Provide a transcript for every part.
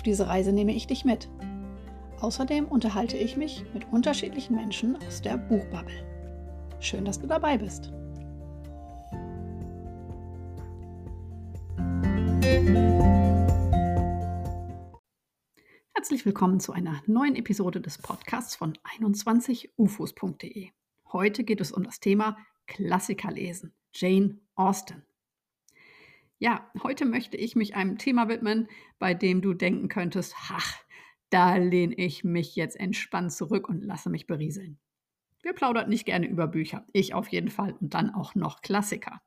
Auf diese Reise nehme ich dich mit. Außerdem unterhalte ich mich mit unterschiedlichen Menschen aus der Buchbubble. Schön, dass du dabei bist. Herzlich willkommen zu einer neuen Episode des Podcasts von 21ufos.de. Heute geht es um das Thema Klassiker lesen, Jane Austen. Ja, heute möchte ich mich einem Thema widmen, bei dem du denken könntest, ach, da lehne ich mich jetzt entspannt zurück und lasse mich berieseln. Wir plaudern nicht gerne über Bücher, ich auf jeden Fall und dann auch noch Klassiker.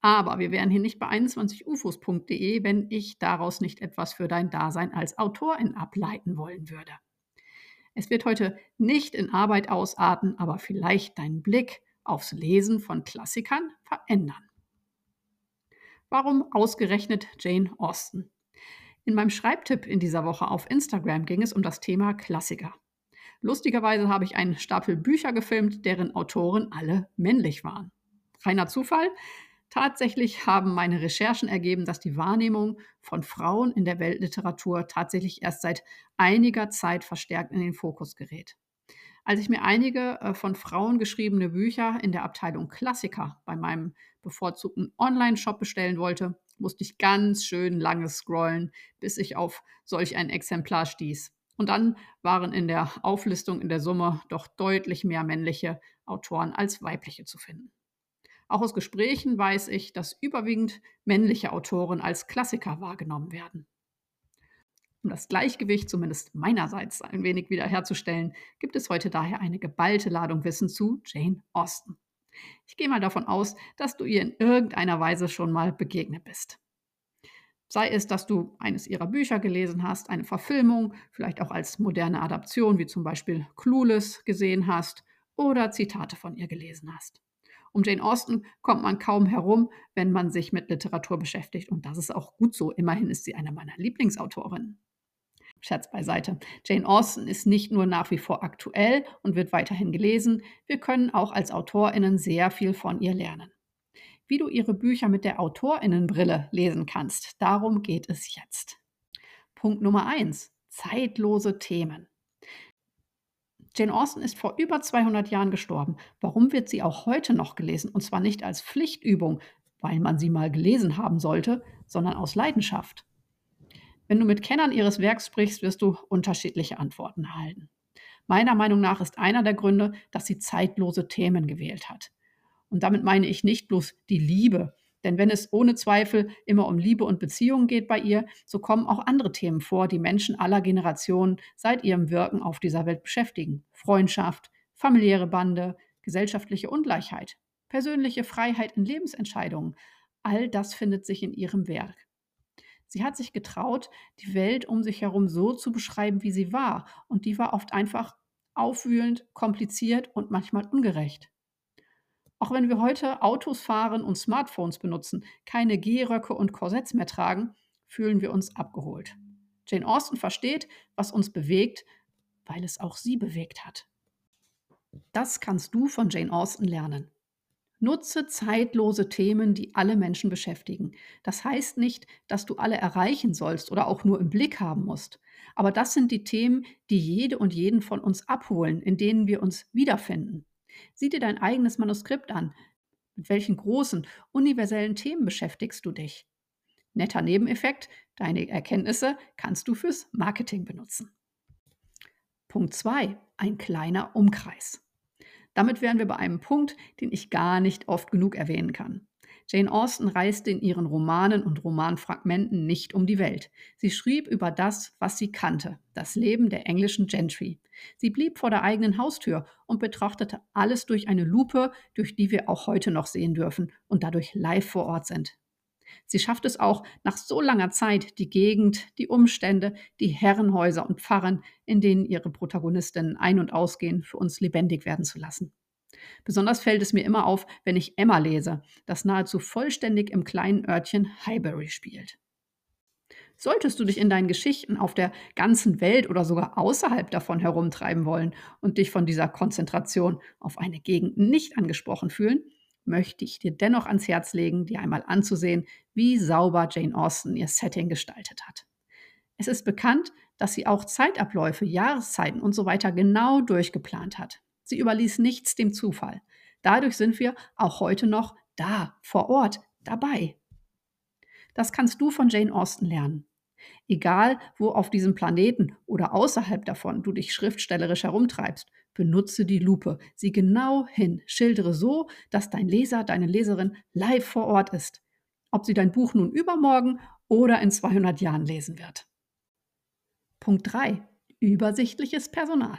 Aber wir wären hier nicht bei 21ufos.de, wenn ich daraus nicht etwas für dein Dasein als Autorin ableiten wollen würde. Es wird heute nicht in Arbeit ausarten, aber vielleicht deinen Blick aufs Lesen von Klassikern verändern. Warum ausgerechnet Jane Austen? In meinem Schreibtipp in dieser Woche auf Instagram ging es um das Thema Klassiker. Lustigerweise habe ich einen Stapel Bücher gefilmt, deren Autoren alle männlich waren. Reiner Zufall? Tatsächlich haben meine Recherchen ergeben, dass die Wahrnehmung von Frauen in der Weltliteratur tatsächlich erst seit einiger Zeit verstärkt in den Fokus gerät. Als ich mir einige äh, von Frauen geschriebene Bücher in der Abteilung Klassiker bei meinem bevorzugten Online-Shop bestellen wollte, musste ich ganz schön lange scrollen, bis ich auf solch ein Exemplar stieß. Und dann waren in der Auflistung in der Summe doch deutlich mehr männliche Autoren als weibliche zu finden. Auch aus Gesprächen weiß ich, dass überwiegend männliche Autoren als Klassiker wahrgenommen werden. Um das Gleichgewicht zumindest meinerseits ein wenig wiederherzustellen, gibt es heute daher eine geballte Ladung Wissen zu Jane Austen. Ich gehe mal davon aus, dass du ihr in irgendeiner Weise schon mal begegnet bist. Sei es, dass du eines ihrer Bücher gelesen hast, eine Verfilmung, vielleicht auch als moderne Adaption wie zum Beispiel Clueless gesehen hast oder Zitate von ihr gelesen hast. Um Jane Austen kommt man kaum herum, wenn man sich mit Literatur beschäftigt. Und das ist auch gut so. Immerhin ist sie eine meiner Lieblingsautorinnen. Scherz beiseite. Jane Austen ist nicht nur nach wie vor aktuell und wird weiterhin gelesen, wir können auch als Autorinnen sehr viel von ihr lernen. Wie du ihre Bücher mit der Autorinnenbrille lesen kannst, darum geht es jetzt. Punkt Nummer 1. Zeitlose Themen. Jane Austen ist vor über 200 Jahren gestorben. Warum wird sie auch heute noch gelesen? Und zwar nicht als Pflichtübung, weil man sie mal gelesen haben sollte, sondern aus Leidenschaft. Wenn du mit Kennern ihres Werks sprichst, wirst du unterschiedliche Antworten erhalten. Meiner Meinung nach ist einer der Gründe, dass sie zeitlose Themen gewählt hat. Und damit meine ich nicht bloß die Liebe, denn wenn es ohne Zweifel immer um Liebe und Beziehungen geht bei ihr, so kommen auch andere Themen vor, die Menschen aller Generationen seit ihrem Wirken auf dieser Welt beschäftigen. Freundschaft, familiäre Bande, gesellschaftliche Ungleichheit, persönliche Freiheit in Lebensentscheidungen. All das findet sich in ihrem Werk. Sie hat sich getraut, die Welt um sich herum so zu beschreiben, wie sie war. Und die war oft einfach aufwühlend, kompliziert und manchmal ungerecht. Auch wenn wir heute Autos fahren und Smartphones benutzen, keine Gehröcke und Korsetts mehr tragen, fühlen wir uns abgeholt. Jane Austen versteht, was uns bewegt, weil es auch sie bewegt hat. Das kannst du von Jane Austen lernen. Nutze zeitlose Themen, die alle Menschen beschäftigen. Das heißt nicht, dass du alle erreichen sollst oder auch nur im Blick haben musst. Aber das sind die Themen, die jede und jeden von uns abholen, in denen wir uns wiederfinden. Sieh dir dein eigenes Manuskript an. Mit welchen großen, universellen Themen beschäftigst du dich? Netter Nebeneffekt, deine Erkenntnisse kannst du fürs Marketing benutzen. Punkt 2. Ein kleiner Umkreis. Damit wären wir bei einem Punkt, den ich gar nicht oft genug erwähnen kann. Jane Austen reiste in ihren Romanen und Romanfragmenten nicht um die Welt. Sie schrieb über das, was sie kannte, das Leben der englischen Gentry. Sie blieb vor der eigenen Haustür und betrachtete alles durch eine Lupe, durch die wir auch heute noch sehen dürfen und dadurch live vor Ort sind. Sie schafft es auch, nach so langer Zeit die Gegend, die Umstände, die Herrenhäuser und Pfarren, in denen ihre Protagonistinnen ein- und ausgehen, für uns lebendig werden zu lassen. Besonders fällt es mir immer auf, wenn ich Emma lese, das nahezu vollständig im kleinen Örtchen Highbury spielt. Solltest du dich in deinen Geschichten auf der ganzen Welt oder sogar außerhalb davon herumtreiben wollen und dich von dieser Konzentration auf eine Gegend nicht angesprochen fühlen, möchte ich dir dennoch ans Herz legen, dir einmal anzusehen, wie sauber Jane Austen ihr Setting gestaltet hat. Es ist bekannt, dass sie auch Zeitabläufe, Jahreszeiten und so weiter genau durchgeplant hat. Sie überließ nichts dem Zufall. Dadurch sind wir auch heute noch da, vor Ort, dabei. Das kannst du von Jane Austen lernen. Egal, wo auf diesem Planeten oder außerhalb davon du dich schriftstellerisch herumtreibst, benutze die Lupe. Sieh genau hin, schildere so, dass dein Leser, deine Leserin live vor Ort ist. Ob sie dein Buch nun übermorgen oder in 200 Jahren lesen wird. Punkt 3. Übersichtliches Personal.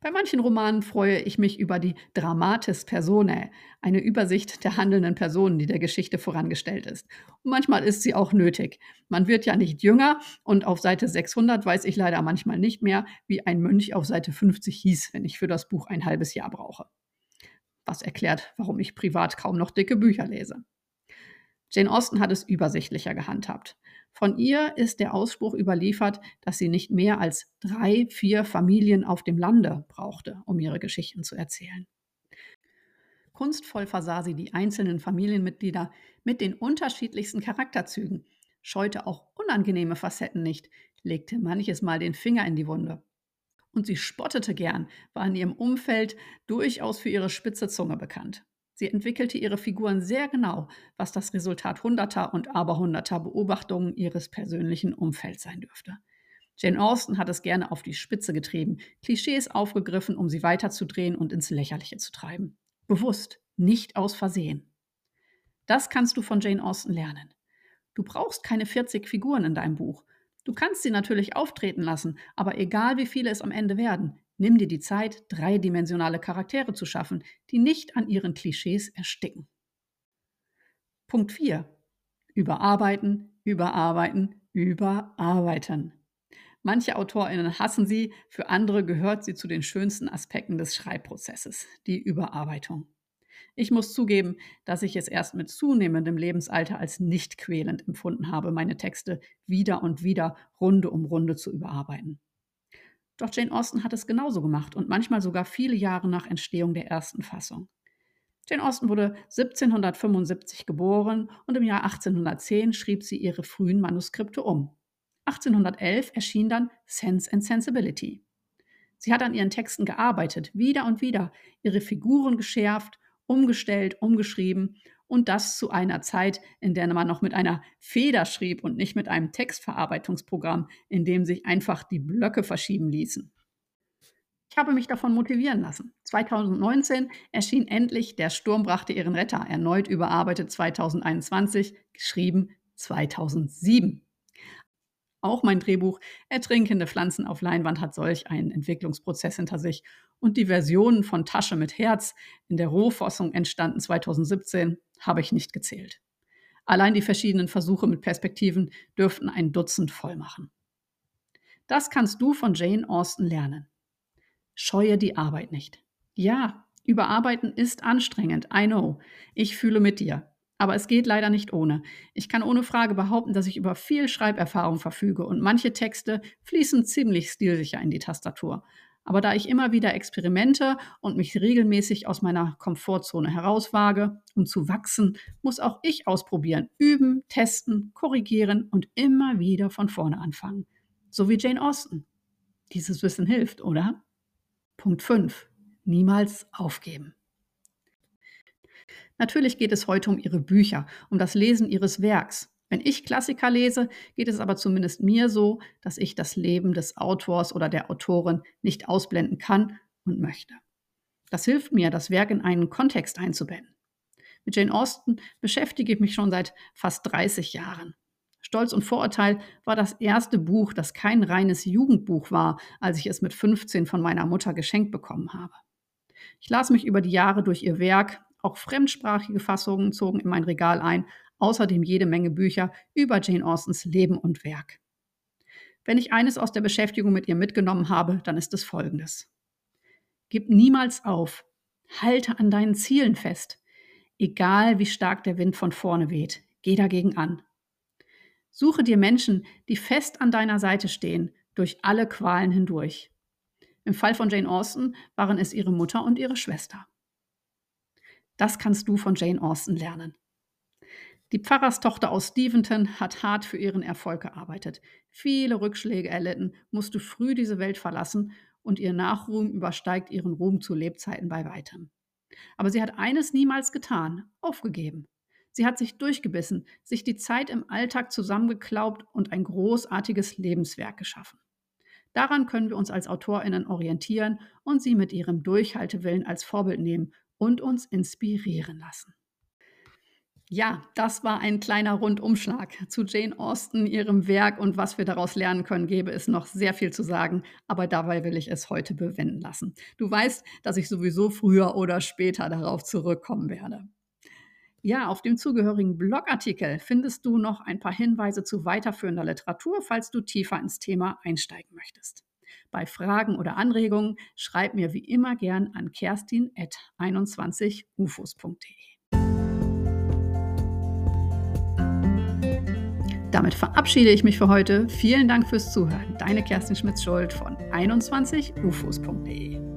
Bei manchen Romanen freue ich mich über die Dramatis Personae, eine Übersicht der handelnden Personen, die der Geschichte vorangestellt ist. Und manchmal ist sie auch nötig. Man wird ja nicht jünger und auf Seite 600 weiß ich leider manchmal nicht mehr, wie ein Mönch auf Seite 50 hieß, wenn ich für das Buch ein halbes Jahr brauche. Was erklärt, warum ich privat kaum noch dicke Bücher lese. Jane Austen hat es übersichtlicher gehandhabt. Von ihr ist der Ausspruch überliefert, dass sie nicht mehr als drei, vier Familien auf dem Lande brauchte, um ihre Geschichten zu erzählen. Kunstvoll versah sie die einzelnen Familienmitglieder mit den unterschiedlichsten Charakterzügen, scheute auch unangenehme Facetten nicht, legte manches Mal den Finger in die Wunde. Und sie spottete gern, war in ihrem Umfeld durchaus für ihre spitze Zunge bekannt. Sie entwickelte ihre Figuren sehr genau, was das Resultat hunderter und aberhunderter Beobachtungen ihres persönlichen Umfelds sein dürfte. Jane Austen hat es gerne auf die Spitze getrieben, Klischees aufgegriffen, um sie weiterzudrehen und ins Lächerliche zu treiben. Bewusst, nicht aus Versehen. Das kannst du von Jane Austen lernen. Du brauchst keine 40 Figuren in deinem Buch. Du kannst sie natürlich auftreten lassen, aber egal wie viele es am Ende werden, Nimm dir die Zeit, dreidimensionale Charaktere zu schaffen, die nicht an ihren Klischees ersticken. Punkt 4. Überarbeiten, überarbeiten, überarbeiten. Manche AutorInnen hassen sie, für andere gehört sie zu den schönsten Aspekten des Schreibprozesses, die Überarbeitung. Ich muss zugeben, dass ich es erst mit zunehmendem Lebensalter als nicht quälend empfunden habe, meine Texte wieder und wieder Runde um Runde zu überarbeiten. Doch Jane Austen hat es genauso gemacht und manchmal sogar viele Jahre nach Entstehung der ersten Fassung. Jane Austen wurde 1775 geboren und im Jahr 1810 schrieb sie ihre frühen Manuskripte um. 1811 erschien dann Sense and Sensibility. Sie hat an ihren Texten gearbeitet, wieder und wieder, ihre Figuren geschärft, umgestellt, umgeschrieben und das zu einer Zeit, in der man noch mit einer Feder schrieb und nicht mit einem Textverarbeitungsprogramm, in dem sich einfach die Blöcke verschieben ließen. Ich habe mich davon motivieren lassen. 2019 erschien endlich Der Sturm brachte ihren Retter, erneut überarbeitet 2021, geschrieben 2007. Auch mein Drehbuch Ertrinkende Pflanzen auf Leinwand hat solch einen Entwicklungsprozess hinter sich und die Versionen von Tasche mit Herz in der Rohfassung entstanden 2017 habe ich nicht gezählt. Allein die verschiedenen Versuche mit Perspektiven dürften ein Dutzend voll machen. Das kannst du von Jane Austen lernen. Scheue die Arbeit nicht. Ja, überarbeiten ist anstrengend, I know. Ich fühle mit dir. Aber es geht leider nicht ohne. Ich kann ohne Frage behaupten, dass ich über viel Schreiberfahrung verfüge und manche Texte fließen ziemlich stilsicher in die Tastatur. Aber da ich immer wieder experimente und mich regelmäßig aus meiner Komfortzone herauswage, um zu wachsen, muss auch ich ausprobieren, üben, testen, korrigieren und immer wieder von vorne anfangen. So wie Jane Austen. Dieses Wissen hilft, oder? Punkt 5. Niemals aufgeben. Natürlich geht es heute um ihre Bücher, um das Lesen ihres Werks. Wenn ich Klassiker lese, geht es aber zumindest mir so, dass ich das Leben des Autors oder der Autorin nicht ausblenden kann und möchte. Das hilft mir, das Werk in einen Kontext einzubetten. Mit Jane Austen beschäftige ich mich schon seit fast 30 Jahren. Stolz und Vorurteil war das erste Buch, das kein reines Jugendbuch war, als ich es mit 15 von meiner Mutter geschenkt bekommen habe. Ich las mich über die Jahre durch ihr Werk, auch fremdsprachige Fassungen zogen in mein Regal ein, außerdem jede Menge Bücher über Jane Austens Leben und Werk. Wenn ich eines aus der Beschäftigung mit ihr mitgenommen habe, dann ist es folgendes. Gib niemals auf. Halte an deinen Zielen fest. Egal wie stark der Wind von vorne weht, geh dagegen an. Suche dir Menschen, die fest an deiner Seite stehen, durch alle Qualen hindurch. Im Fall von Jane Austen waren es ihre Mutter und ihre Schwester. Das kannst du von Jane Austen lernen. Die Pfarrerstochter aus Steventon hat hart für ihren Erfolg gearbeitet. Viele Rückschläge erlitten, musste früh diese Welt verlassen und ihr Nachruhm übersteigt ihren Ruhm zu Lebzeiten bei weitem. Aber sie hat eines niemals getan, aufgegeben. Sie hat sich durchgebissen, sich die Zeit im Alltag zusammengeklaubt und ein großartiges Lebenswerk geschaffen. Daran können wir uns als Autorinnen orientieren und sie mit ihrem Durchhaltewillen als Vorbild nehmen und uns inspirieren lassen. Ja, das war ein kleiner Rundumschlag zu Jane Austen, ihrem Werk und was wir daraus lernen können, gäbe es noch sehr viel zu sagen, aber dabei will ich es heute bewenden lassen. Du weißt, dass ich sowieso früher oder später darauf zurückkommen werde. Ja, auf dem zugehörigen Blogartikel findest du noch ein paar Hinweise zu weiterführender Literatur, falls du tiefer ins Thema einsteigen möchtest. Bei Fragen oder Anregungen schreib mir wie immer gern an kerstin.21ufos.de. Damit verabschiede ich mich für heute. Vielen Dank fürs Zuhören. Deine Kerstin Schmitz-Schuld von 21ufos.de.